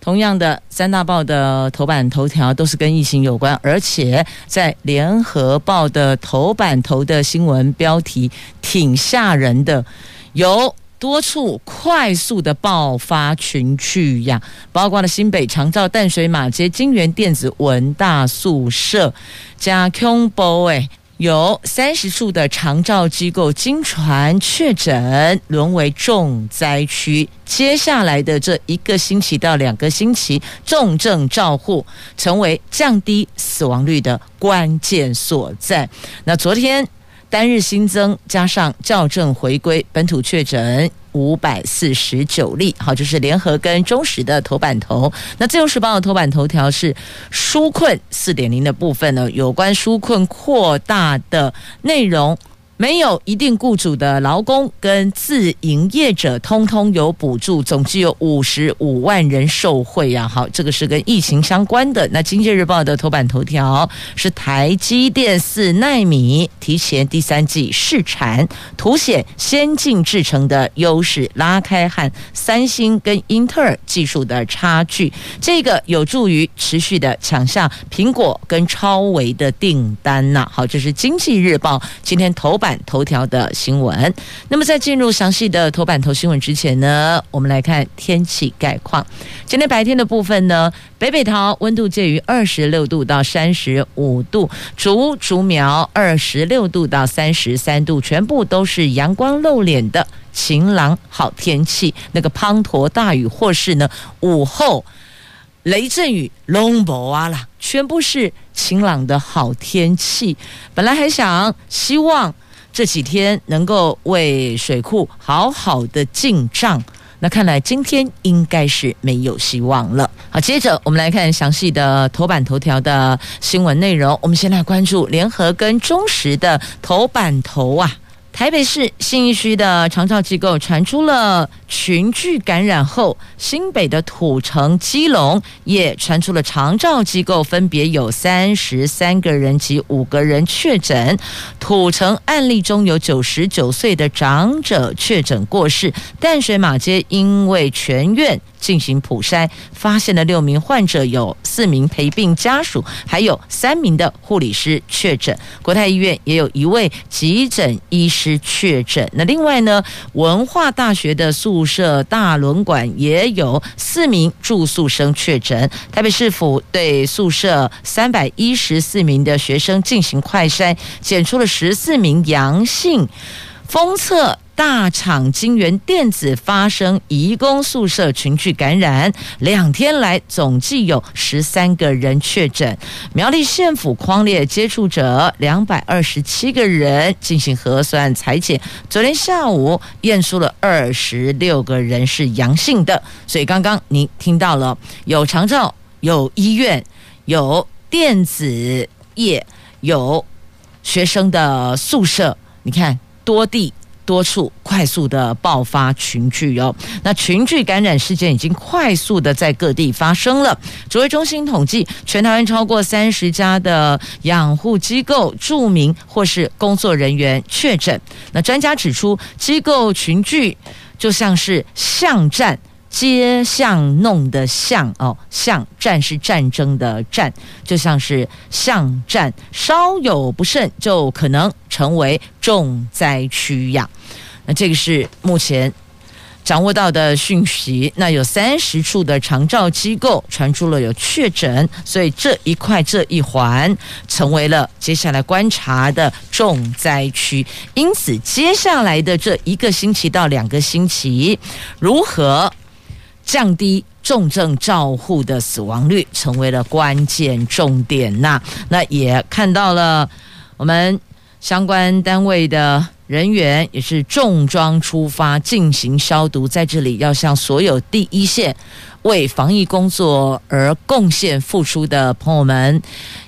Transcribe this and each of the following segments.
同样的，三大报的头版头条都是跟疫情有关，而且在联合报的头版头的新闻标题挺吓人的，有多处快速的爆发群聚呀，包括了新北长照淡水马偕京元电子文大宿舍加恐怖诶。有三十处的长照机构经传确诊，沦为重灾区。接下来的这一个星期到两个星期，重症照护成为降低死亡率的关键所在。那昨天单日新增加上校正回归本土确诊。五百四十九例，好，就是联合跟中实的头版头。那自由时报的头版头条是纾困四点零的部分呢，有关纾困扩大的内容。没有一定雇主的劳工跟自营业者，通通有补助，总计有五十五万人受惠呀。好，这个是跟疫情相关的。那经济日报的头版头条是台积电四纳米提前第三季试产，凸显先进制程的优势，拉开和三星跟英特尔技术的差距。这个有助于持续的抢下苹果跟超微的订单呐。好，这是经济日报今天头版。头条的新闻。那么，在进入详细的头版头新闻之前呢，我们来看天气概况。今天白天的部分呢，北北桃温度介于二十六度到三十五度，竹竹苗二十六度到三十三度，全部都是阳光露脸的晴朗好天气。那个滂沱大雨或是呢午后雷阵雨，拢无啊啦，全部是晴朗的好天气。本来还想希望。这几天能够为水库好好的进账，那看来今天应该是没有希望了。好，接着我们来看详细的头版头条的新闻内容。我们先来关注联合跟中时的头版头啊。台北市信义区的长照机构传出了群聚感染后，新北的土城、基隆也传出了长照机构分别有三十三个人及五个人确诊。土城案例中有九十九岁的长者确诊过世，淡水马街因为全院进行普筛，发现了六名患者，有四名陪病家属，还有三名的护理师确诊。国泰医院也有一位急诊医师确诊。那另外呢，文化大学的宿舍大轮馆也有四名住宿生确诊。台北市府对宿舍三百一十四名的学生进行快筛，检出了十四名阳性。封测大厂京元电子发生移工宿舍群聚感染，两天来总计有十三个人确诊。苗栗县府匡列接触者两百二十七个人进行核酸采检，昨天下午验出了二十六个人是阳性的。所以刚刚您听到了，有长照，有医院，有电子业，有学生的宿舍，你看。多地多处快速的爆发群聚哦，那群聚感染事件已经快速的在各地发生了。指挥中心统计，全台湾超过三十家的养护机构著名或是工作人员确诊。那专家指出，机构群聚就像是巷战。街巷弄的巷哦，巷战是战争的战，就像是巷战，稍有不慎就可能成为重灾区呀。那这个是目前掌握到的讯息。那有三十处的长照机构传出了有确诊，所以这一块这一环成为了接下来观察的重灾区。因此，接下来的这一个星期到两个星期，如何降低重症照护的死亡率成为了关键重点呐。那也看到了我们相关单位的人员也是重装出发进行消毒，在这里要向所有第一线为防疫工作而贡献付出的朋友们，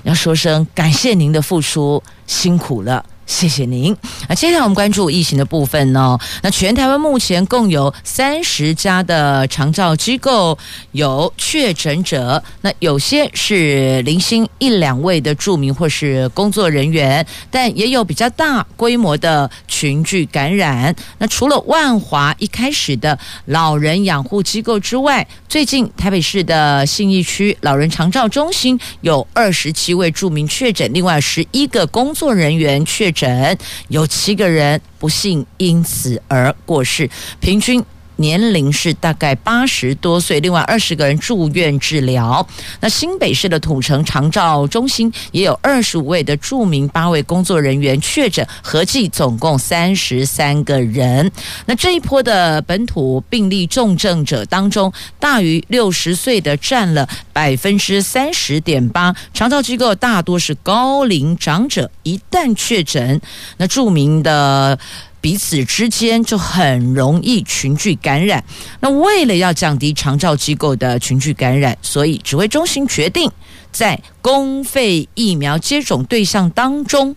要说声感谢您的付出，辛苦了。谢谢您。那接下来我们关注疫情的部分呢？那全台湾目前共有三十家的长照机构有确诊者，那有些是零星一两位的住民或是工作人员，但也有比较大规模的群聚感染。那除了万华一开始的老人养护机构之外，最近台北市的信义区老人长照中心有二十七位住民确诊，另外十一个工作人员确诊。有七个人不幸因此而过世，平均。年龄是大概八十多岁，另外二十个人住院治疗。那新北市的土城长照中心也有二十五位的著名，八位工作人员确诊，合计总共三十三个人。那这一波的本土病例重症者当中，大于六十岁的占了百分之三十点八。长照机构大多是高龄长者，一旦确诊，那著名的。彼此之间就很容易群聚感染。那为了要降低长照机构的群聚感染，所以指挥中心决定在公费疫苗接种对象当中，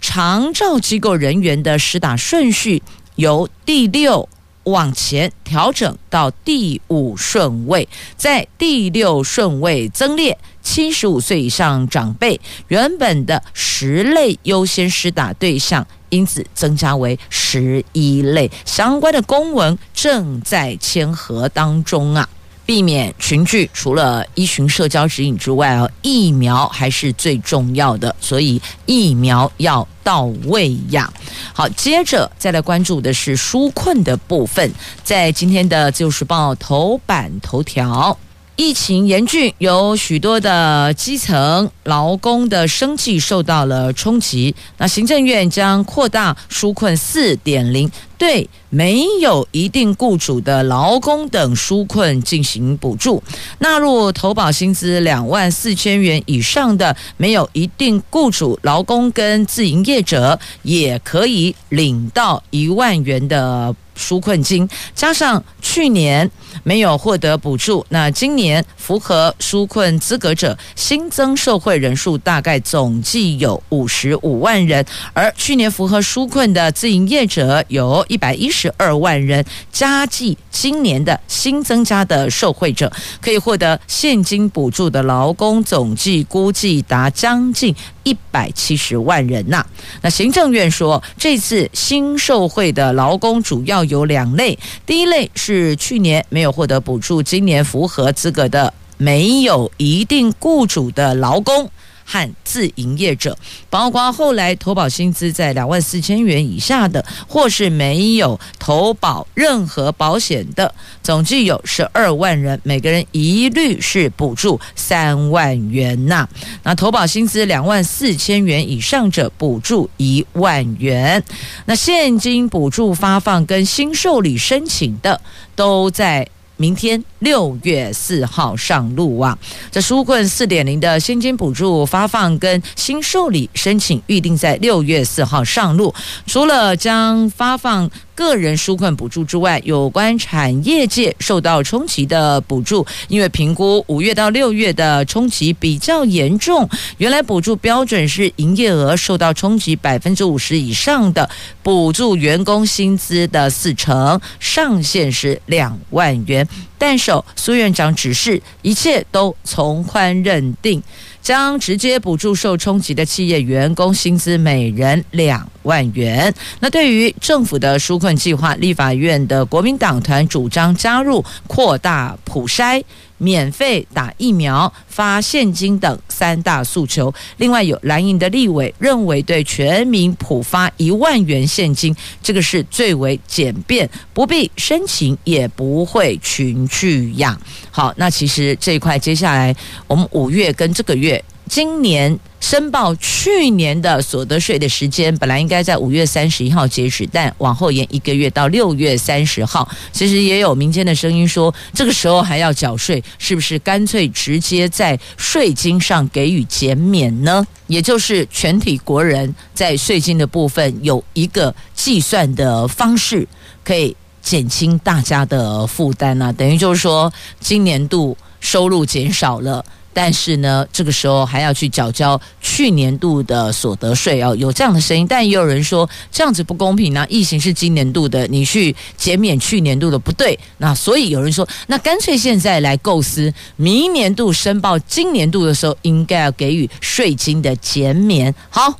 长照机构人员的施打顺序由第六往前调整到第五顺位，在第六顺位增列七十五岁以上长辈，原本的十类优先施打对象。因此增加为十一类，相关的公文正在签核当中啊。避免群聚，除了依循社交指引之外啊，疫苗还是最重要的，所以疫苗要到位呀。好，接着再来关注的是纾困的部分，在今天的《自由时报》头版头条。疫情严峻，有许多的基层劳工的生计受到了冲击。那行政院将扩大纾困四点零，对没有一定雇主的劳工等纾困进行补助，纳入投保薪资两万四千元以上的没有一定雇主劳工跟自营业者，也可以领到一万元的。纾困金加上去年没有获得补助，那今年符合纾困资格者新增受惠人数大概总计有五十五万人，而去年符合纾困的自营业者有一百一十二万人，加计今年的新增加的受惠者可以获得现金补助的劳工总计估计达将近一百七十万人呐。那行政院说，这次新受惠的劳工主要有两类，第一类是去年没有获得补助，今年符合资格的没有一定雇主的劳工。和自营业者，包括后来投保薪资在两万四千元以下的，或是没有投保任何保险的，总计有十二万人，每个人一律是补助三万元呐。那投保薪资两万四千元以上者，补助一万元。那现金补助发放跟新受理申请的，都在。明天六月四号上路啊！这纾困四点零的现金补助发放跟新受理申请预定在六月四号上路。除了将发放个人纾困补助之外，有关产业界受到冲击的补助，因为评估五月到六月的冲击比较严重，原来补助标准是营业额受到冲击百分之五十以上的，补助员工薪资的四成，上限是两万元。但首苏院长指示，一切都从宽认定，将直接补助受冲击的企业员工薪资每人两万元。那对于政府的纾困计划，立法院的国民党团主张加入扩大普筛。免费打疫苗、发现金等三大诉求。另外，有蓝营的立委认为，对全民普发一万元现金，这个是最为简便，不必申请，也不会群聚呀。好，那其实这一块，接下来我们五月跟这个月。今年申报去年的所得税的时间，本来应该在五月三十一号截止，但往后延一个月到六月三十号。其实也有民间的声音说，这个时候还要缴税，是不是干脆直接在税金上给予减免呢？也就是全体国人在税金的部分有一个计算的方式，可以减轻大家的负担呢、啊？等于就是说，今年度收入减少了。但是呢，这个时候还要去缴交去年度的所得税哦，有这样的声音，但也有人说这样子不公平呢、啊。疫情是今年度的，你去减免去年度的不对，那所以有人说，那干脆现在来构思，明年度申报今年度的时候，应该要给予税金的减免。好，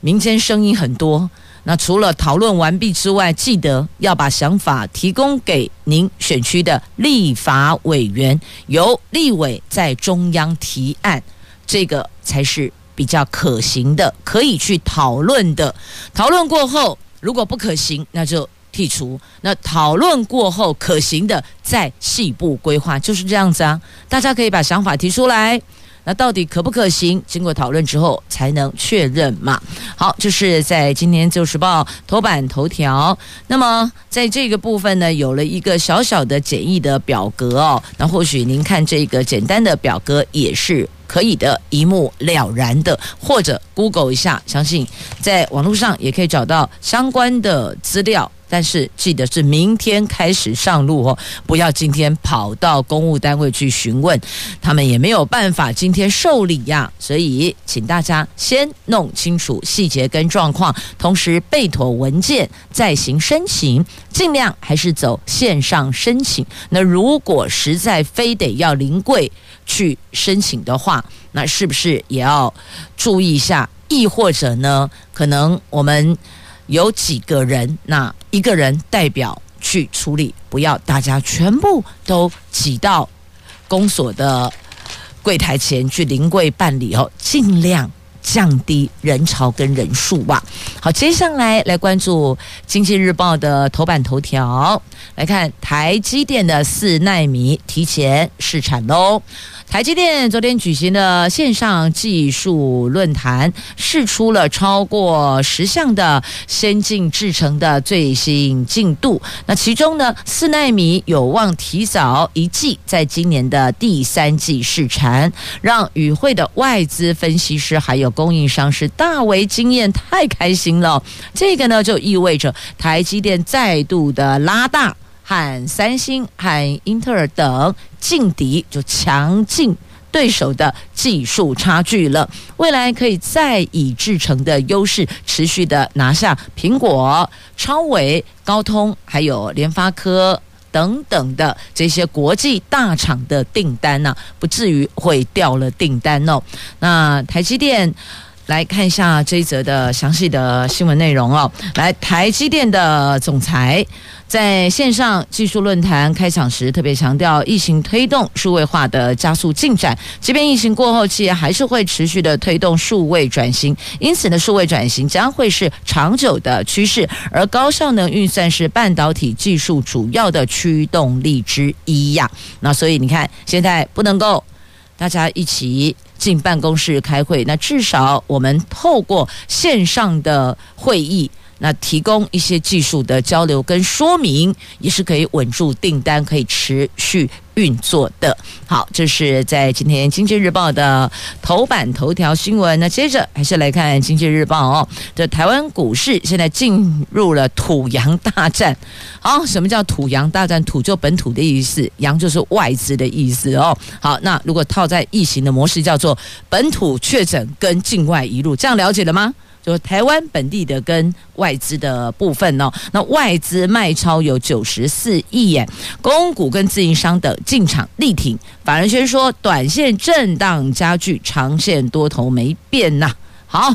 民间声音很多。那除了讨论完毕之外，记得要把想法提供给您选区的立法委员，由立委在中央提案，这个才是比较可行的，可以去讨论的。讨论过后，如果不可行，那就剔除；那讨论过后可行的，再细部规划，就是这样子啊。大家可以把想法提出来。那到底可不可行？经过讨论之后才能确认嘛。好，就是在今天《自由时报》头版头条。那么在这个部分呢，有了一个小小的简易的表格哦。那或许您看这个简单的表格也是可以的，一目了然的。或者 Google 一下，相信在网络上也可以找到相关的资料。但是记得是明天开始上路哦，不要今天跑到公务单位去询问，他们也没有办法今天受理呀。所以请大家先弄清楚细节跟状况，同时备妥文件再行申请，尽量还是走线上申请。那如果实在非得要临柜去申请的话，那是不是也要注意一下？亦或者呢，可能我们。有几个人，那一个人代表去处理，不要大家全部都挤到公所的柜台前去临柜办理哦，尽量降低人潮跟人数吧。好，接下来来关注《经济日报》的头版头条，来看台积电的四纳米提前试产喽。台积电昨天举行的线上技术论坛，试出了超过十项的先进制程的最新进度。那其中呢，四纳米有望提早一季，在今年的第三季试产，让与会的外资分析师还有供应商是大为惊艳，太开心了。这个呢，就意味着台积电再度的拉大。和三星、和英特尔等劲敌，就强劲对手的技术差距了。未来可以再以制成的优势，持续的拿下苹果、超微、高通，还有联发科等等的这些国际大厂的订单呢、不至于会掉了订单哦。那台积电来看一下这一则的详细的新闻内容哦。来，台积电的总裁。在线上技术论坛开场时，特别强调疫情推动数位化的加速进展。即便疫情过后，企业还是会持续的推动数位转型。因此呢，数位转型将会是长久的趋势。而高效能运算是半导体技术主要的驱动力之一呀。那所以你看，现在不能够大家一起进办公室开会，那至少我们透过线上的会议。那提供一些技术的交流跟说明，也是可以稳住订单，可以持续运作的。好，这是在今天《经济日报》的头版头条新闻。那接着还是来看《经济日报》哦，这台湾股市现在进入了土洋大战。好，什么叫土洋大战？土就本土的意思，洋就是外资的意思哦。好，那如果套在疫情的模式，叫做本土确诊跟境外移入，这样了解了吗？就台湾本地的跟外资的部分哦，那外资卖超有九十四亿耶，公股跟自营商的进场力挺。法人先说，短线震荡加剧，长线多头没变呐。好，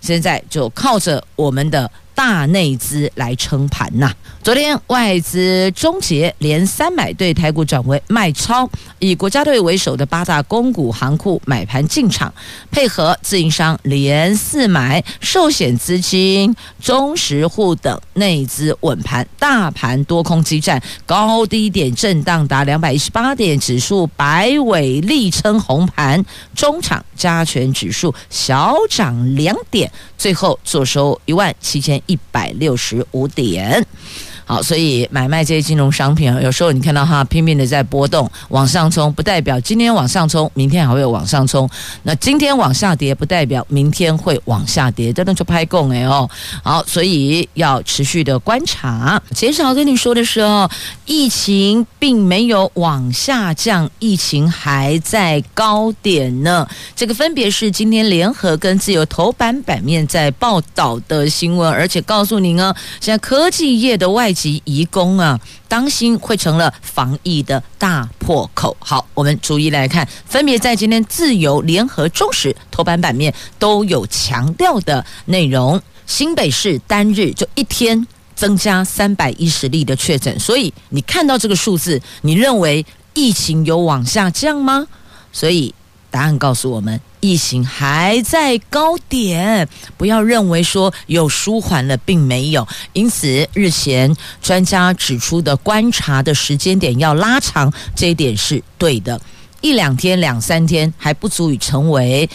现在就靠着我们的。大内资来撑盘呐。昨天外资终结连三买，对台股转为卖超，以国家队为首的八大公股行库买盘进场，配合自营商连四买，寿险资金、中实户等内资稳盘，大盘多空激战，高低点震荡达两百一十八点，指数摆尾力撑红盘，中场加权指数小涨两点，最后坐收一万七千一百六十五点。好，所以买卖这些金融商品啊，有时候你看到它拼命的在波动，往上冲，不代表今天往上冲，明天还会往上冲。那今天往下跌，不代表明天会往下跌，真的就拍供哎哦。好，所以要持续的观察。减少跟你说的时候，疫情并没有往下降，疫情还在高点呢。这个分别是今天联合跟自由头版版面在报道的新闻，而且告诉您呢，现在科技业的外。及移工啊，当心会成了防疫的大破口。好，我们逐一来看，分别在今天自由、联合、中时头版版面都有强调的内容。新北市单日就一天增加三百一十例的确诊，所以你看到这个数字，你认为疫情有往下降吗？所以。答案告诉我们，疫情还在高点，不要认为说有舒缓了，并没有。因此，日前专家指出的观察的时间点要拉长，这一点是对的。一两天、两三天还不足以成为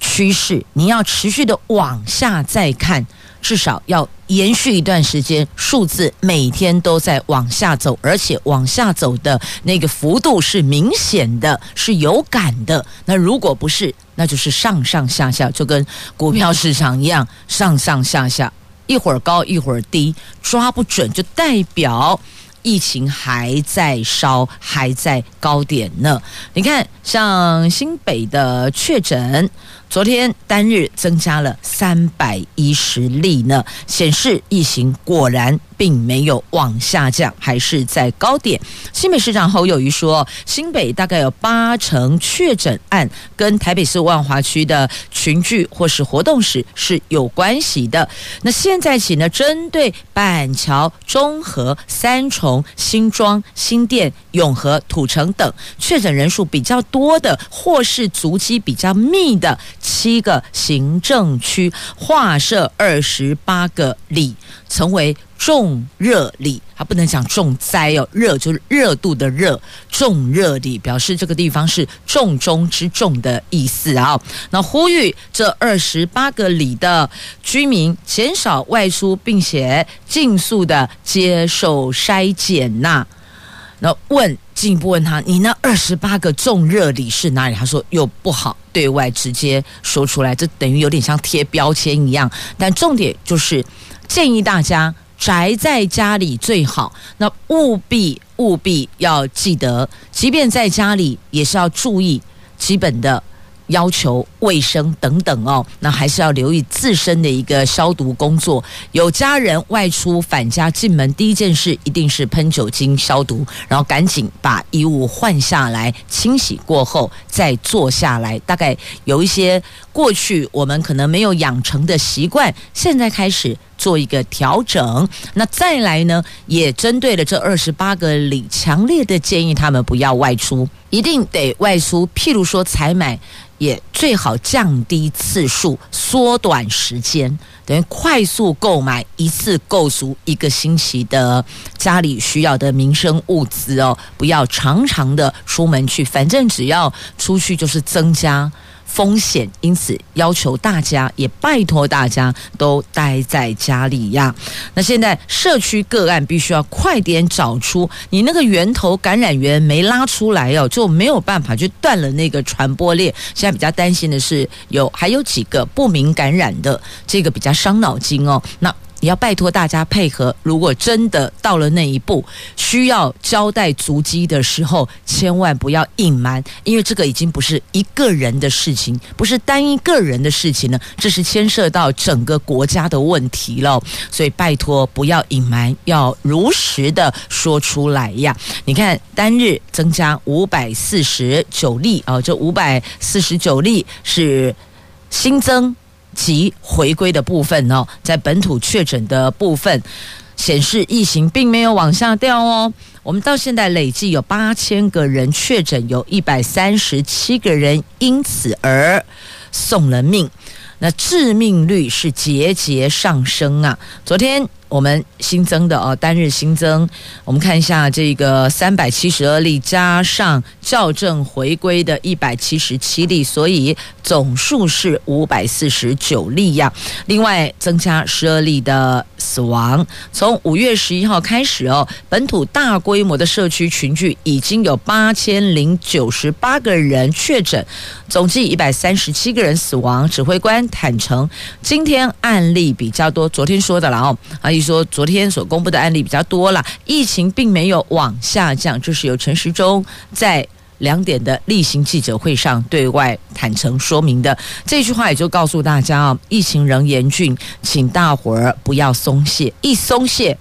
趋势，你要持续的往下再看。至少要延续一段时间，数字每天都在往下走，而且往下走的那个幅度是明显的，是有感的。那如果不是，那就是上上下下，就跟股票市场一样，上上下下，一会儿高一会儿低，抓不准，就代表疫情还在烧，还在高点呢。你看，像新北的确诊。昨天单日增加了三百一十例呢，显示疫情果然并没有往下降，还是在高点。新北市长侯友谊说，新北大概有八成确诊案跟台北市万华区的群聚或是活动史是有关系的。那现在起呢，针对板桥、中和、三重、新庄、新店、永和、土城等确诊人数比较多的，或是足迹比较密的。七个行政区划设二十八个里，成为重热里。它不能讲重灾哦，热就是热度的热，重热里表示这个地方是重中之重的意思啊。那呼吁这二十八个里的居民减少外出，并且尽速的接受筛检呐。那问进一步问他，你那二十八个重热里是哪里？他说又不好对外直接说出来，这等于有点像贴标签一样。但重点就是建议大家宅在家里最好。那务必务必要记得，即便在家里也是要注意基本的。要求卫生等等哦，那还是要留意自身的一个消毒工作。有家人外出返家进门，第一件事一定是喷酒精消毒，然后赶紧把衣物换下来，清洗过后再坐下来。大概有一些过去我们可能没有养成的习惯，现在开始做一个调整。那再来呢，也针对了这二十八个里，强烈的建议他们不要外出，一定得外出。譬如说采买。也最好降低次数，缩短时间，等于快速购买，一次购足一个星期的家里需要的民生物资哦，不要常常的出门去，反正只要出去就是增加。风险，因此要求大家，也拜托大家都待在家里呀。那现在社区个案必须要快点找出你那个源头感染源没拉出来哦，就没有办法去断了那个传播链。现在比较担心的是有还有几个不明感染的，这个比较伤脑筋哦。那。要拜托大家配合。如果真的到了那一步，需要交代足迹的时候，千万不要隐瞒，因为这个已经不是一个人的事情，不是单一个人的事情了，这是牵涉到整个国家的问题了。所以拜托不要隐瞒，要如实的说出来呀。你看，单日增加五百四十九例啊，这五百四十九例是新增。及回归的部分哦，在本土确诊的部分显示，疫情并没有往下掉哦。我们到现在累计有八千个人确诊，有一百三十七个人因此而送了命。那致命率是节节上升啊！昨天。我们新增的哦，单日新增，我们看一下这个三百七十二例，加上校正回归的一百七十七例，所以总数是五百四十九例呀。另外增加十二例的死亡。从五月十一号开始哦，本土大规模的社区群聚已经有八千零九十八个人确诊，总计一百三十七个人死亡。指挥官坦承，今天案例比较多，昨天说的了哦，啊。说昨天所公布的案例比较多了，疫情并没有往下降，这是由陈时中在两点的例行记者会上对外坦诚说明的。这句话也就告诉大家啊，疫情仍严峻，请大伙儿不要松懈，一松懈，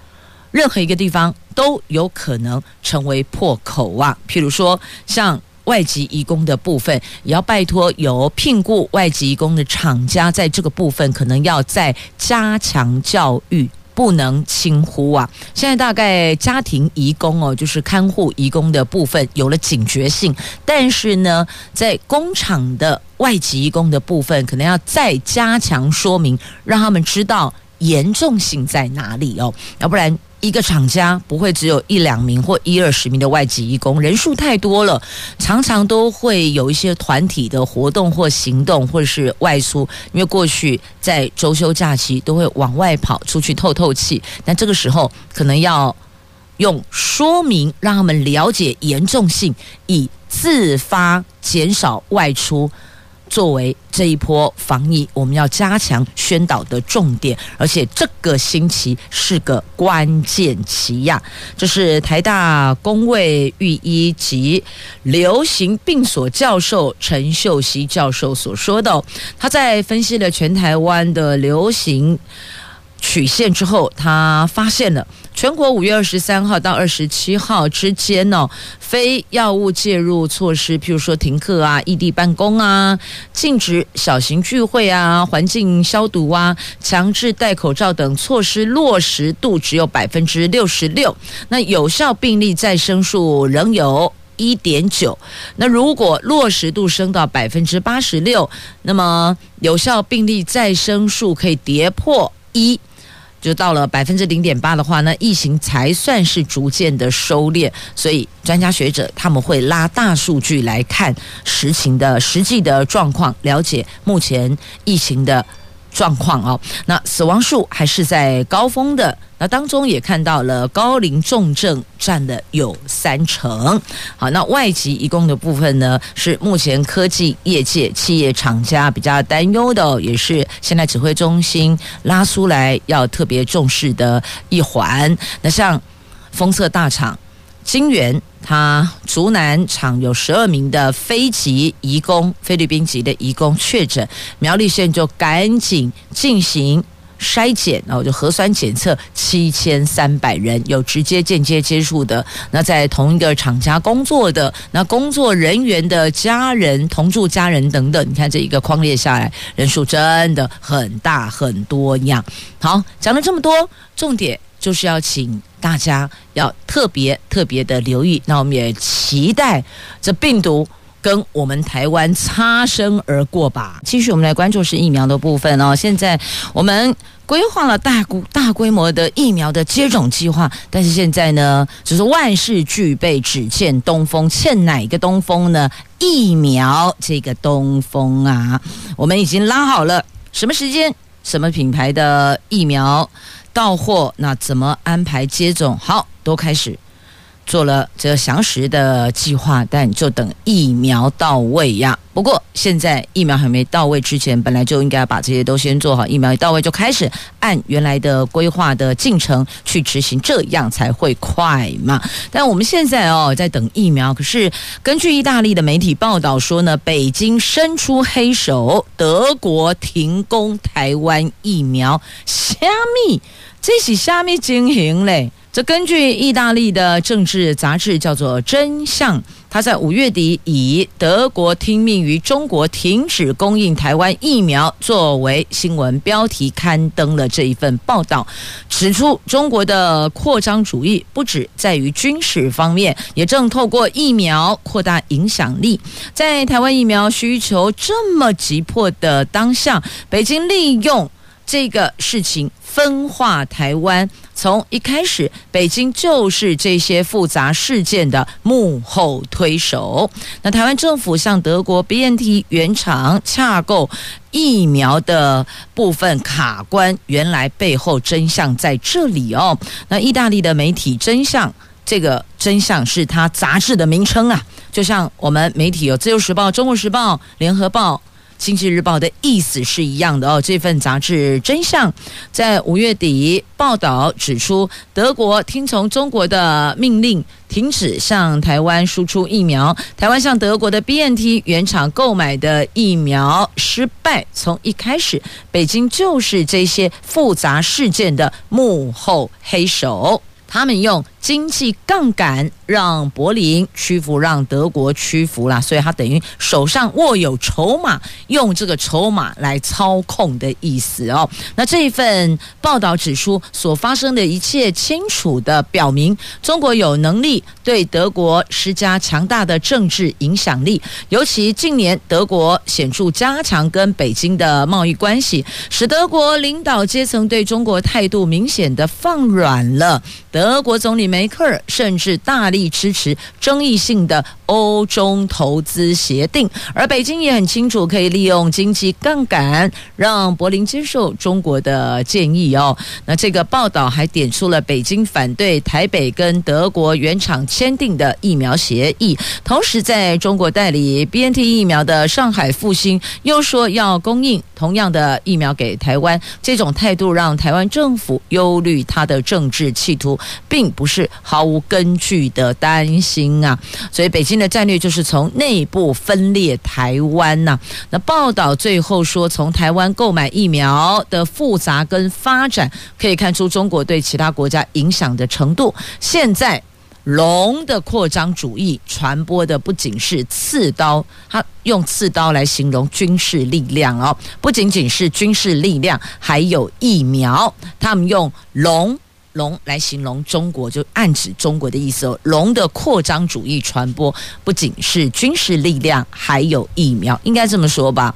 任何一个地方都有可能成为破口啊。譬如说，像外籍移工的部分，也要拜托有聘雇外籍移工的厂家，在这个部分可能要再加强教育。不能轻忽啊！现在大概家庭移工哦，就是看护移工的部分有了警觉性，但是呢，在工厂的外籍移工的部分，可能要再加强说明，让他们知道严重性在哪里哦，要不然。一个厂家不会只有一两名或一二十名的外籍义工，人数太多了，常常都会有一些团体的活动或行动，或者是外出。因为过去在周休假期都会往外跑出去透透气，但这个时候可能要用说明让他们了解严重性，以自发减少外出。作为这一波防疫，我们要加强宣导的重点，而且这个星期是个关键期呀。这是台大公卫御医及流行病所教授陈秀熙教授所说的。他在分析了全台湾的流行曲线之后，他发现了。全国五月二十三号到二十七号之间呢，非药物介入措施，譬如说停课啊、异地办公啊、禁止小型聚会啊、环境消毒啊、强制戴口罩等措施落实度只有百分之六十六。那有效病例再生数仍有一点九。那如果落实度升到百分之八十六，那么有效病例再生数可以跌破一。就到了百分之零点八的话，那疫情才算是逐渐的收敛。所以专家学者他们会拉大数据来看实情的实际的状况，了解目前疫情的。状况哦，那死亡数还是在高峰的，那当中也看到了高龄重症占的有三成。好，那外籍移工的部分呢，是目前科技业界企业厂家比较担忧的，也是现在指挥中心拉出来要特别重视的一环。那像封测大厂。金源，他竹南厂有十二名的非籍移工，菲律宾籍的移工确诊，苗栗县就赶紧进行筛检，然后就核酸检测七千三百人，有直接间接接触的，那在同一个厂家工作的，那工作人员的家人、同住家人等等，你看这一个框列下来，人数真的很大很多样。好，讲了这么多，重点。就是要请大家要特别特别的留意，那我们也期待这病毒跟我们台湾擦身而过吧。继续，我们来关注是疫苗的部分哦。现在我们规划了大规大规模的疫苗的接种计划，但是现在呢，就是万事俱备，只欠东风。欠哪个东风呢？疫苗这个东风啊，我们已经拉好了什么时间、什么品牌的疫苗。到货，那怎么安排接种？好，都开始做了这个详实的计划，但就等疫苗到位呀。不过现在疫苗还没到位之前，本来就应该把这些都先做好。疫苗一到位，就开始按原来的规划的进程去执行，这样才会快嘛。但我们现在哦，在等疫苗。可是根据意大利的媒体报道说呢，北京伸出黑手，德国停工台湾疫苗，虾米？这是虾米情形嘞？这根据意大利的政治杂志叫做《真相》，他在五月底以德国听命于中国停止供应台湾疫苗作为新闻标题刊登了这一份报道，指出中国的扩张主义不只在于军事方面，也正透过疫苗扩大影响力。在台湾疫苗需求这么急迫的当下，北京利用这个事情分化台湾。从一开始，北京就是这些复杂事件的幕后推手。那台湾政府向德国 BNT 原厂洽购疫苗的部分卡关，原来背后真相在这里哦。那意大利的媒体真相，这个真相是它杂志的名称啊，就像我们媒体有《自由时报》《中国时报》《联合报》。《经济日报》的意思是一样的哦。这份杂志真相在五月底报道指出，德国听从中国的命令，停止向台湾输出疫苗。台湾向德国的 BNT 原厂购买的疫苗失败。从一开始，北京就是这些复杂事件的幕后黑手。他们用经济杠杆让柏林屈服，让德国屈服了，所以他等于手上握有筹码，用这个筹码来操控的意思哦。那这一份报道指出，所发生的一切清楚地表明，中国有能力对德国施加强大的政治影响力。尤其近年，德国显著加强跟北京的贸易关系，使德国领导阶层对中国态度明显的放软了。德国总理梅克尔甚至大力支持争议性的欧中投资协定，而北京也很清楚可以利用经济杠杆让柏林接受中国的建议哦。那这个报道还点出了北京反对台北跟德国原厂签订的疫苗协议，同时在中国代理 BNT 疫苗的上海复星又说要供应同样的疫苗给台湾，这种态度让台湾政府忧虑他的政治企图。并不是毫无根据的担心啊，所以北京的战略就是从内部分裂台湾呐。那报道最后说，从台湾购买疫苗的复杂跟发展，可以看出中国对其他国家影响的程度。现在龙的扩张主义传播的不仅是刺刀，他用刺刀来形容军事力量哦，不仅仅是军事力量，还有疫苗。他们用龙。龙来形容中国，就暗指中国的意思哦。龙的扩张主义传播不仅是军事力量，还有疫苗，应该这么说吧？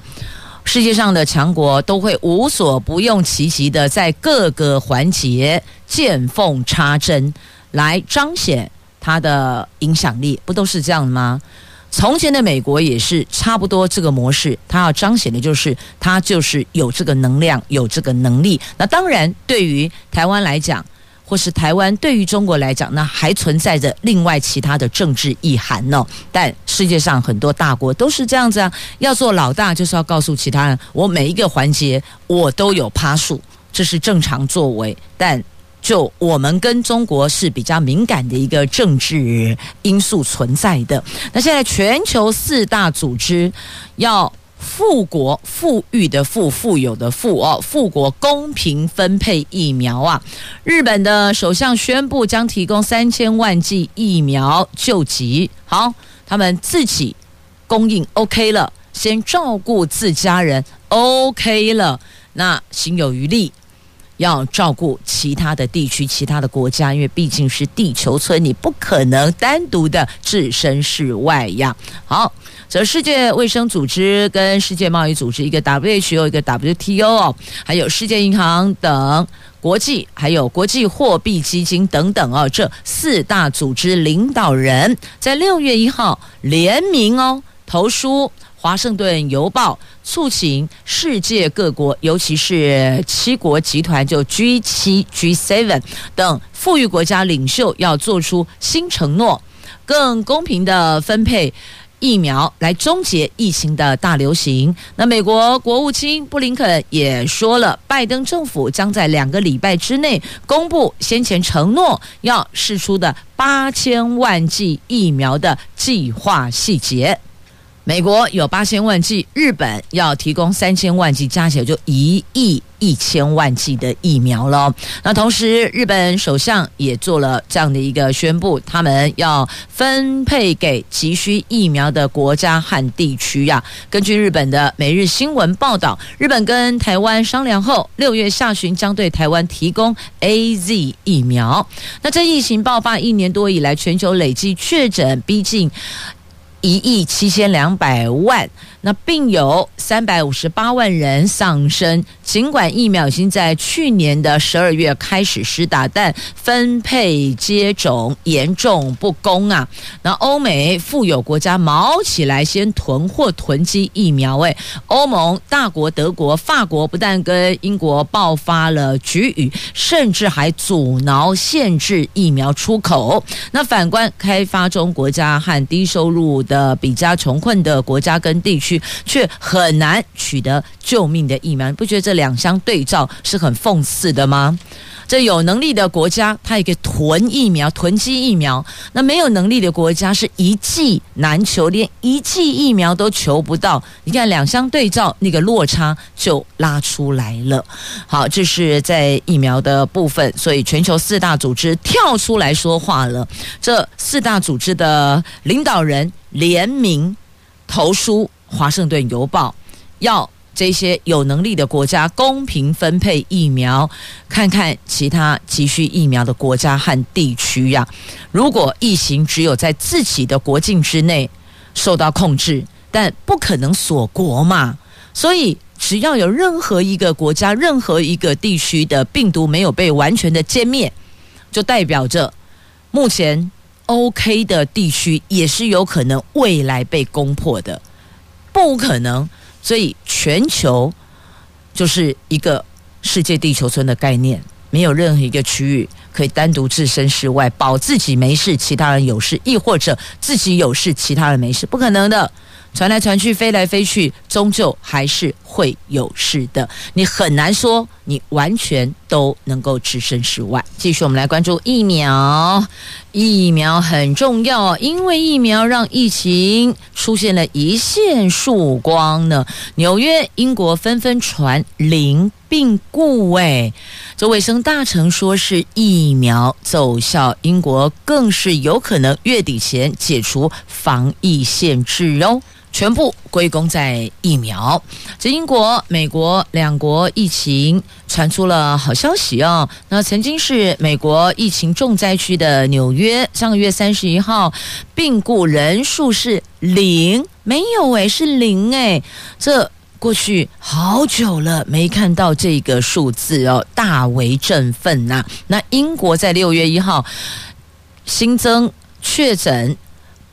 世界上的强国都会无所不用其极的在各个环节见缝插针，来彰显它的影响力，不都是这样吗？从前的美国也是差不多这个模式，它要彰显的就是它就是有这个能量，有这个能力。那当然，对于台湾来讲。或是台湾对于中国来讲，那还存在着另外其他的政治意涵呢。但世界上很多大国都是这样子啊，要做老大就是要告诉其他人，我每一个环节我都有趴数，这是正常作为。但就我们跟中国是比较敏感的一个政治因素存在的。那现在全球四大组织要。富国富裕的富，富有的富哦，富国公平分配疫苗啊！日本的首相宣布将提供三千万剂疫苗救急，好，他们自己供应 OK 了，先照顾自家人 OK 了，那心有余力。要照顾其他的地区、其他的国家，因为毕竟是地球村，你不可能单独的置身事外呀。好，则世界卫生组织跟世界贸易组织，一个 WHO，一个 WTO，还有世界银行等国际，还有国际货币基金等等哦，这四大组织领导人在六月一号联名哦投书。《华盛顿邮报》促请世界各国，尤其是七国集团，就 G 七、G seven 等富裕国家领袖，要做出新承诺，更公平的分配疫苗，来终结疫情的大流行。那美国国务卿布林肯也说了，拜登政府将在两个礼拜之内公布先前承诺要试出的八千万剂疫苗的计划细节。美国有八千万剂，日本要提供三千万剂，加起来就一亿一千万剂的疫苗了。那同时，日本首相也做了这样的一个宣布，他们要分配给急需疫苗的国家和地区呀。根据日本的每日新闻报道，日本跟台湾商量后，六月下旬将对台湾提供 AZ 疫苗。那这疫情爆发一年多以来，全球累计确诊逼近。一亿七千两百万，那并有三百五十八万人丧生。尽管疫苗已经在去年的十二月开始施打，但分配接种严重不公啊！那欧美富有国家毛起来先囤货囤积疫苗，诶，欧盟大国德国、法国不但跟英国爆发了齟齬，甚至还阻挠限制疫苗出口。那反观开发中国家和低收入的比较穷困的国家跟地区，却很难取得救命的疫苗。你不觉得这？两相对照是很讽刺的吗？这有能力的国家，它也可以囤疫苗、囤积疫苗；那没有能力的国家，是一剂难求，连一剂疫苗都求不到。你看，两相对照，那个落差就拉出来了。好，这是在疫苗的部分，所以全球四大组织跳出来说话了。这四大组织的领导人联名投书《华盛顿邮报》，要。这些有能力的国家公平分配疫苗，看看其他急需疫苗的国家和地区呀。如果疫情只有在自己的国境之内受到控制，但不可能锁国嘛。所以，只要有任何一个国家、任何一个地区的病毒没有被完全的歼灭，就代表着目前 OK 的地区也是有可能未来被攻破的，不可能。所以，全球就是一个世界地球村的概念，没有任何一个区域可以单独置身事外，保自己没事，其他人有事，亦或者自己有事，其他人没事，不可能的。传来传去，飞来飞去，终究还是会有事的。你很难说你完全都能够置身事外。继续，我们来关注疫苗。疫苗很重要，因为疫苗让疫情出现了一线曙光呢。纽约、英国纷纷传零病故，哎，这卫生大臣说是疫苗奏效，英国更是有可能月底前解除防疫限制哦。全部归功在疫苗。这英国、美国两国疫情传出了好消息哦。那曾经是美国疫情重灾区的纽约，上个月三十一号病故人数是零，没有诶，是零诶。这过去好久了没看到这个数字哦，大为振奋呐。那英国在六月一号新增确诊。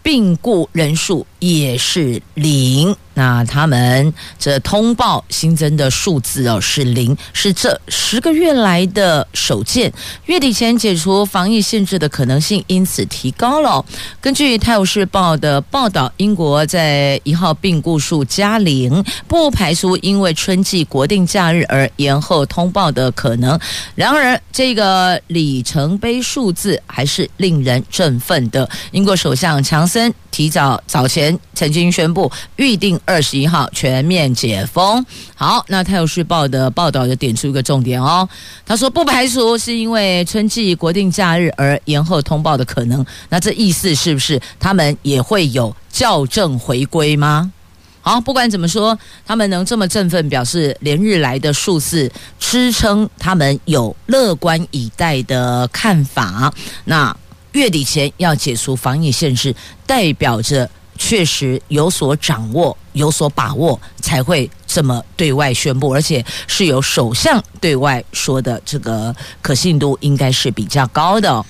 病故人数也是零。那他们这通报新增的数字哦是零，是这十个月来的首见。月底前解除防疫限制的可能性因此提高了。根据《泰晤士报》的报道，英国在一号病故数加零，不排除因为春季国定假日而延后通报的可能。然而，这个里程碑数字还是令人振奋的。英国首相强森提早早前曾经宣布预定。二十一号全面解封。好，那《泰晤士报》的报道就点出一个重点哦。他说不排除是因为春季国定假日而延后通报的可能。那这意思是不是他们也会有校正回归吗？好，不管怎么说，他们能这么振奋，表示连日来的数字支撑他们有乐观以待的看法。那月底前要解除防疫限制，代表着。确实有所掌握、有所把握，才会这么对外宣布，而且是由首相对外说的，这个可信度应该是比较高的。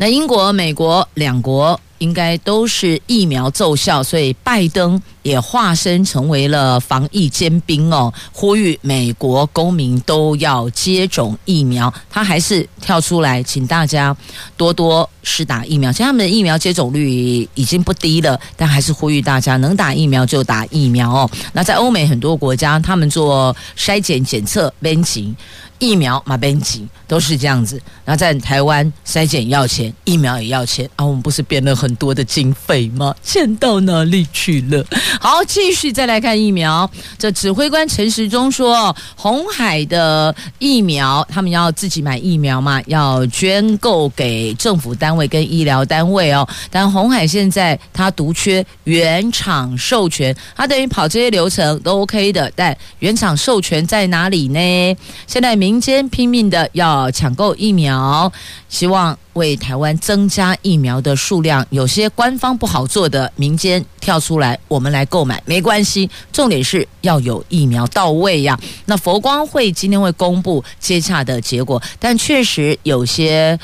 那英国、美国两国。应该都是疫苗奏效，所以拜登也化身成为了防疫尖兵哦，呼吁美国公民都要接种疫苗。他还是跳出来，请大家多多施打疫苗。其实他们的疫苗接种率已经不低了，但还是呼吁大家能打疫苗就打疫苗哦。那在欧美很多国家，他们做筛检检测边境。疫苗马边挤都是这样子。那在台湾筛检要钱，疫苗也要钱啊！我们不是变了很多的经费吗？钱到哪里去了？好，继续再来看疫苗。这指挥官陈时中说，红海的疫苗他们要自己买疫苗嘛，要捐购给政府单位跟医疗单位哦。但红海现在他独缺原厂授权，他等于跑这些流程都 OK 的，但原厂授权在哪里呢？现在明民间拼命的要抢购疫苗，希望为台湾增加疫苗的数量。有些官方不好做的，民间跳出来，我们来购买没关系。重点是要有疫苗到位呀。那佛光会今天会公布接洽的结果，但确实有些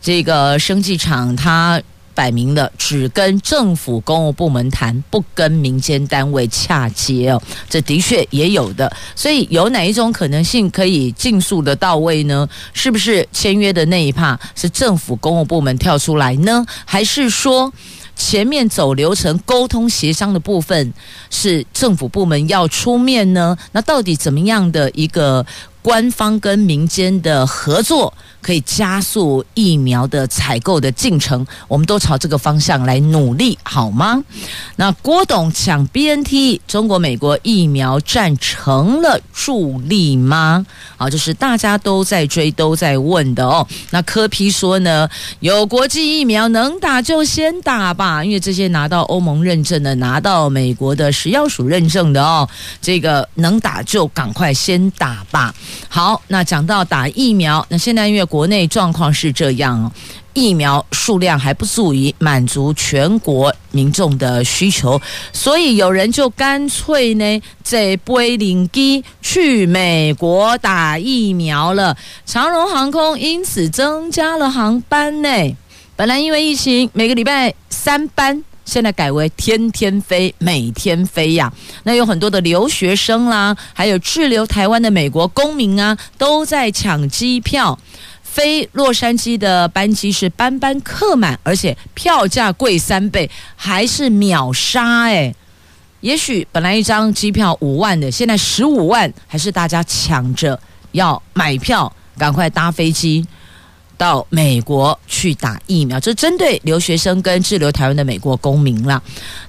这个生技厂它。摆明了只跟政府公务部门谈，不跟民间单位洽接哦，这的确也有的。所以有哪一种可能性可以尽速的到位呢？是不是签约的那一帕是政府公务部门跳出来呢？还是说前面走流程沟通协商的部分是政府部门要出面呢？那到底怎么样的一个官方跟民间的合作？可以加速疫苗的采购的进程，我们都朝这个方向来努力，好吗？那郭董抢 BNT，中国美国疫苗战成了助力吗？好，就是大家都在追、都在问的哦。那柯批说呢，有国际疫苗能打就先打吧，因为这些拿到欧盟认证的、拿到美国的食药署认证的哦，这个能打就赶快先打吧。好，那讲到打疫苗，那现在因为国内状况是这样，疫苗数量还不足以满足全国民众的需求，所以有人就干脆呢，在飞领机去美国打疫苗了。长荣航空因此增加了航班呢，本来因为疫情，每个礼拜三班。现在改为天天飞，每天飞呀。那有很多的留学生啦，还有滞留台湾的美国公民啊，都在抢机票。飞洛杉矶的班机是班班客满，而且票价贵三倍，还是秒杀诶。也许本来一张机票五万的，现在十五万，还是大家抢着要买票，赶快搭飞机。到美国去打疫苗，这针对留学生跟滞留台湾的美国公民了。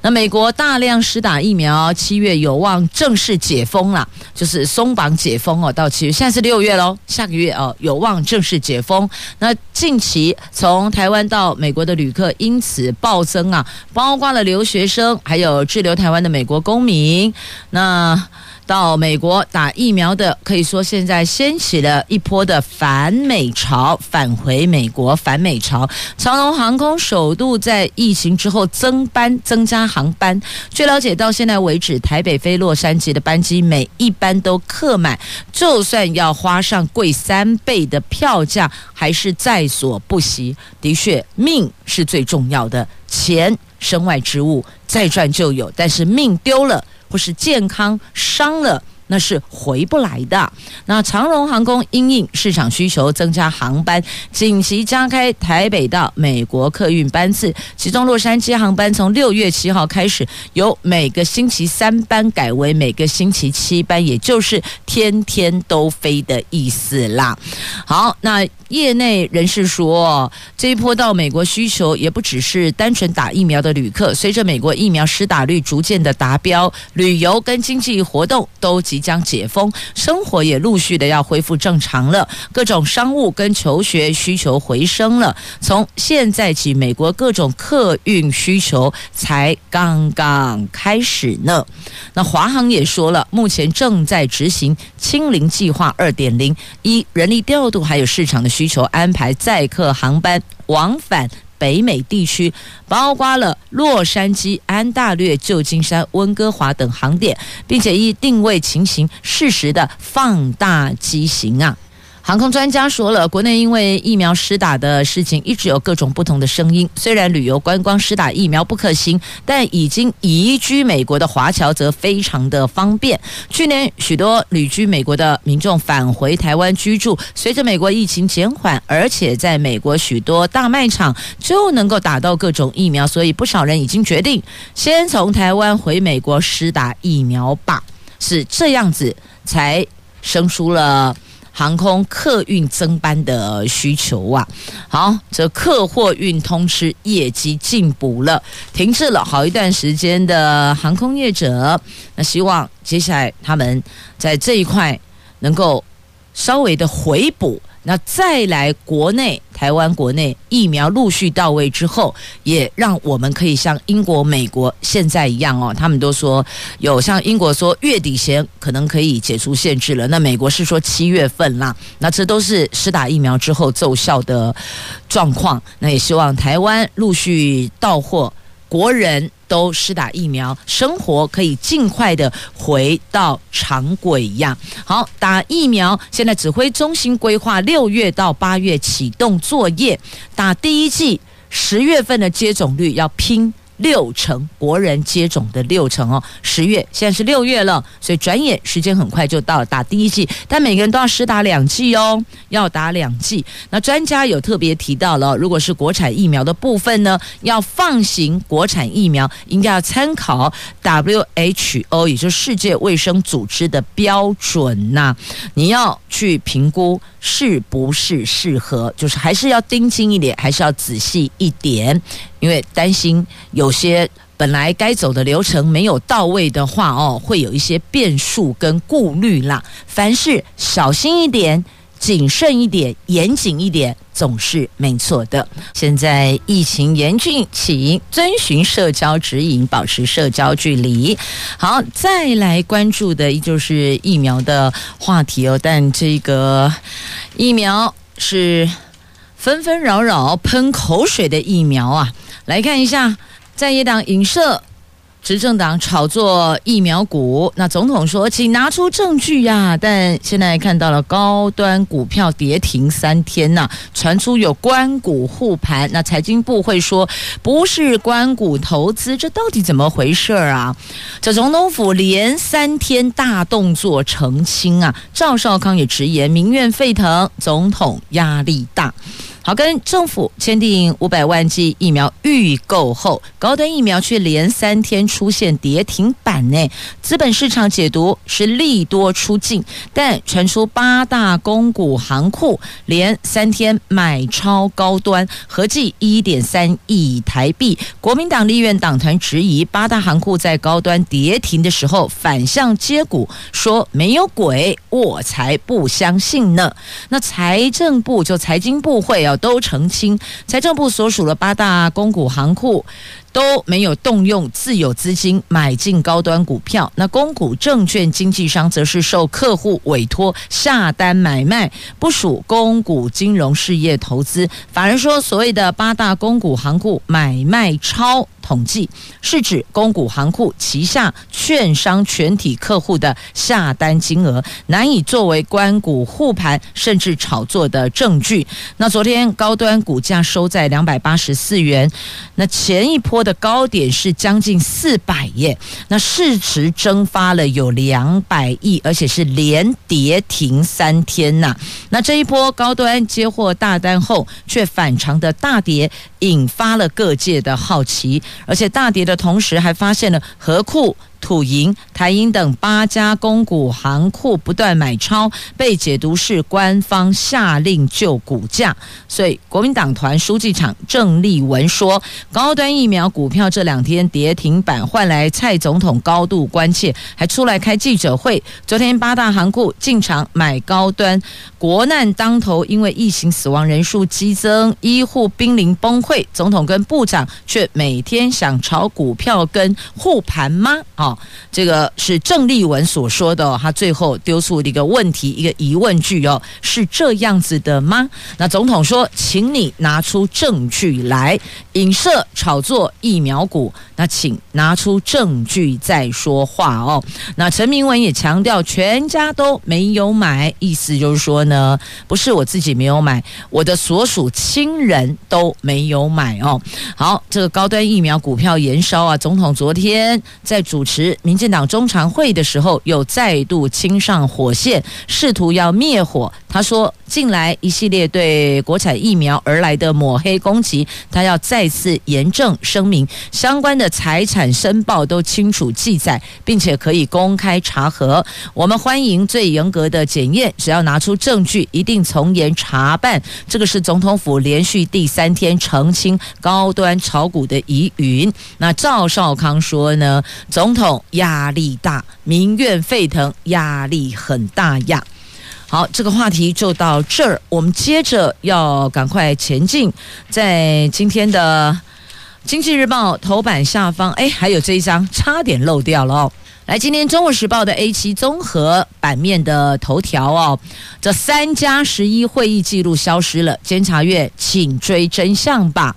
那美国大量施打疫苗，七月有望正式解封了，就是松绑解封哦。到七月，现在是六月喽，下个月哦有望正式解封。那近期从台湾到美国的旅客因此暴增啊，包括了留学生，还有滞留台湾的美国公民。那到美国打疫苗的，可以说现在掀起了一波的反美潮，返回美国反美潮。长荣航空首度在疫情之后增班，增加航班。据了解，到现在为止，台北飞洛杉矶的班机每一班都客满，就算要花上贵三倍的票价，还是在所不惜。的确，命是最重要的，钱身外之物，再赚就有，但是命丢了。不是健康伤了，那是回不来的。那长荣航空因应市场需求，增加航班，紧急加开台北到美国客运班次。其中洛杉矶航班从六月七号开始，由每个星期三班改为每个星期七班，也就是天天都飞的意思啦。好，那。业内人士说，这一波到美国需求也不只是单纯打疫苗的旅客。随着美国疫苗施打率逐渐的达标，旅游跟经济活动都即将解封，生活也陆续的要恢复正常了。各种商务跟求学需求回升了。从现在起，美国各种客运需求才刚刚开始呢。那华航也说了，目前正在执行“清零计划二点零”，一人力调度还有市场的。需求安排载客航班往返北美地区，包括了洛杉矶、安大略、旧金山、温哥华等航点，并且依定位情形适时的放大机型啊。航空专家说了，国内因为疫苗施打的事情一直有各种不同的声音。虽然旅游观光施打疫苗不可行，但已经移居美国的华侨则非常的方便。去年许多旅居美国的民众返回台湾居住，随着美国疫情减缓，而且在美国许多大卖场就能够打到各种疫苗，所以不少人已经决定先从台湾回美国施打疫苗吧。是这样子才生疏了。航空客运增班的需求啊。好，这客货运通吃业绩进步了，停滞了好一段时间的航空业者，那希望接下来他们在这一块能够稍微的回补。那再来国内，台湾国内疫苗陆续到位之后，也让我们可以像英国、美国现在一样哦，他们都说有像英国说月底前可能可以解除限制了，那美国是说七月份啦，那这都是施打疫苗之后奏效的状况，那也希望台湾陆续到货。国人都施打疫苗，生活可以尽快的回到常轨一样。好，打疫苗，现在指挥中心规划六月到八月启动作业，打第一季，十月份的接种率要拼。六成国人接种的六成哦，十月现在是六月了，所以转眼时间很快就到了打第一剂，但每个人都要施打两剂哦，要打两剂。那专家有特别提到了，如果是国产疫苗的部分呢，要放行国产疫苗，应该要参考 WHO，也就是世界卫生组织的标准呐、你要去评估是不是适合，就是还是要盯紧一点，还是要仔细一点。因为担心有些本来该走的流程没有到位的话，哦，会有一些变数跟顾虑啦。凡事小心一点、谨慎一点、严谨一点，总是没错的。现在疫情严峻，请遵循社交指引，保持社交距离。好，再来关注的，依旧是疫苗的话题哦。但这个疫苗是纷纷扰扰喷口水的疫苗啊。来看一下，在野党影射执政党炒作疫苗股，那总统说，请拿出证据呀、但现在看到了高端股票跌停三天呐、传出有关股护盘，那财经部会说不是关股投资，这到底怎么回事啊？这总统府连三天大动作澄清啊，赵少康也直言民怨沸腾，总统压力大。好，跟政府签订五百万剂疫苗预购后，高端疫苗却连三天出现跌停板呢。资本市场解读是利多出尽，但传出八大公股行库连三天买超高端，合计一点三亿台币。国民党立院党团质疑八大行库在高端跌停的时候反向接股，说没有鬼，我才不相信呢。那财政部就财经部会啊。都澄清，财政部所属的八大公股行库都没有动用自有资金买进高端股票。那公股证券经纪商则是受客户委托下单买卖，不属公股金融事业投资。法人说，所谓的八大公股行库买卖超。统计是指公股行库旗下券商全体客户的下单金额，难以作为关股护盘甚至炒作的证据。那昨天高端股价收在两百八十四元，那前一波的高点是将近四百亿，那市值蒸发了有两百亿，而且是连跌停三天呐。那这一波高端接获大单后，却反常的大跌，引发了各界的好奇。而且大跌的同时，还发现了何库。土银、台银等八家公股行库不断买超，被解读是官方下令救股价。所以国民党团书记长郑丽文说，高端疫苗股票这两天跌停板，换来蔡总统高度关切，还出来开记者会。昨天八大行库进场买高端，国难当头，因为疫情死亡人数激增，医护濒临崩溃，总统跟部长却每天想炒股票跟护盘吗？啊？这个是郑丽文所说的，他最后丢出一个问题，一个疑问句哦，是这样子的吗？那总统说，请你拿出证据来，影射炒作疫苗股，那请拿出证据再说话哦。那陈明文也强调，全家都没有买，意思就是说呢，不是我自己没有买，我的所属亲人都没有买哦。好，这个高端疫苗股票延烧啊，总统昨天在主持。民进党中常会的时候，又再度亲上火线，试图要灭火。他说：“近来一系列对国产疫苗而来的抹黑攻击，他要再次严正声明，相关的财产申报都清楚记载，并且可以公开查核。我们欢迎最严格的检验，只要拿出证据，一定从严查办。这个是总统府连续第三天澄清高端炒股的疑云。那赵少康说呢，总统压力大，民怨沸腾，压力很大呀。好，这个话题就到这儿。我们接着要赶快前进，在今天的《经济日报》头版下方，哎，还有这一张差点漏掉了哦。来，今天《中国时报》的 A 七综合版面的头条哦，这三加十一会议记录消失了，监察院请追真相吧。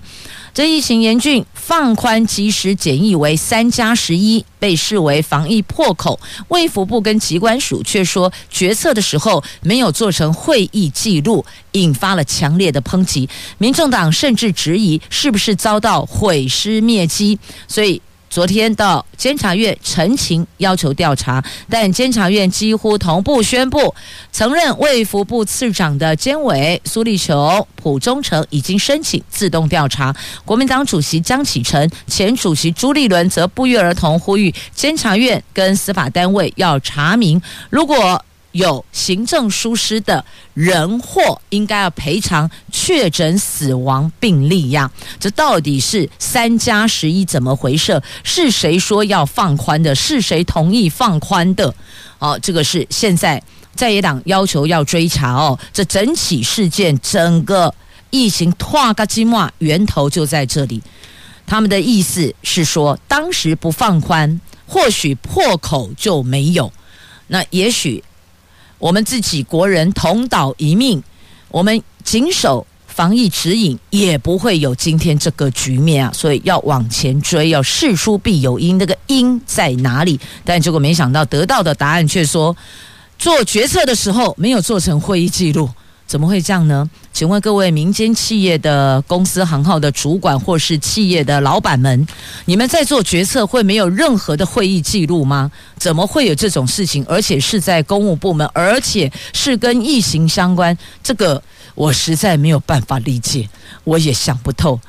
这疫情严峻，放宽即时检疫为三加十一，被视为防疫破口。卫福部跟疾管署却说，决策的时候没有做成会议记录，引发了强烈的抨击。民众党甚至质疑，是不是遭到毁尸灭迹？所以。昨天到监察院陈情要求调查，但监察院几乎同步宣布，曾任卫福部次长的监委苏立琼、蒲忠诚已经申请自动调查。国民党主席江启臣、前主席朱立伦则不约而同呼吁监察院跟司法单位要查明，如果。有行政疏失的人或，应该要赔偿确诊死亡病例呀。这到底是三加十一怎么回事？是谁说要放宽的？是谁同意放宽的？哦，这个是现在在野党要求要追查哦。这整起事件，整个疫情拖个鸡毛，源头就在这里。他们的意思是说，当时不放宽，或许破口就没有。那也许。我们自己国人同岛一命，我们谨守防疫指引，也不会有今天这个局面啊！所以要往前追，要事出必有因，那个因在哪里？但结果没想到得到的答案却说，做决策的时候没有做成会议记录。怎么会这样呢？请问各位民间企业的公司行号的主管或是企业的老板们，你们在做决策会没有任何的会议记录吗？怎么会有这种事情？而且是在公务部门，而且是跟疫情相关，这个我实在没有办法理解，我也想不透。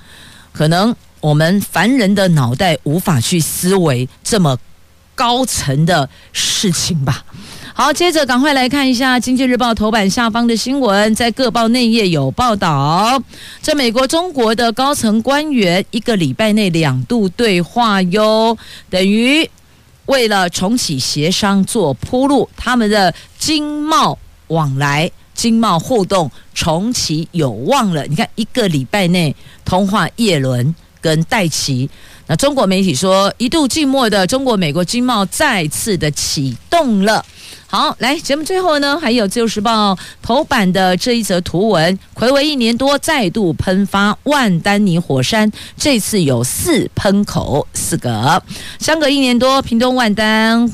可能我们凡人的脑袋无法去思维这么高层的事情吧。好，接着赶快来看一下《经济日报》头版下方的新闻，在各报内页有报道。在美国、中国的高层官员一个礼拜内两度对话哟，等于为了重启协商做铺路，他们的经贸往来、经贸互动重启有望了。你看，一个礼拜内通话叶伦跟戴琪。那中国媒体说，一度静默的中国美国经贸再次的启动了。好，来节目最后呢，还有《自由时报》头版的这一则图文，睽违一年多再度喷发万丹尼火山，这次有四喷口，四个。相隔一年多，屏东万丹。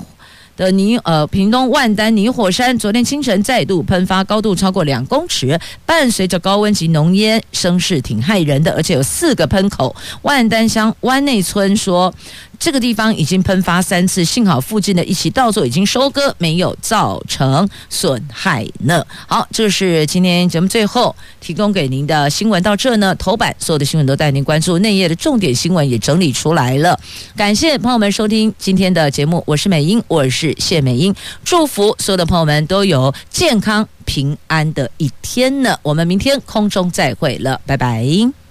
的泥呃，屏东万丹泥火山昨天清晨再度喷发，高度超过两公尺，伴随着高温及浓烟，声势挺骇人的，而且有四个喷口。万丹乡湾内村说。这个地方已经喷发三次，幸好附近的一起稻作已经收割，没有造成损害呢。好，这是今天节目最后提供给您的新闻，到这呢，头版所有的新闻都带您关注，内页的重点新闻也整理出来了。感谢朋友们收听今天的节目，我是美英，我是谢美英，祝福所有的朋友们都有健康平安的一天呢。我们明天空中再会了，拜拜。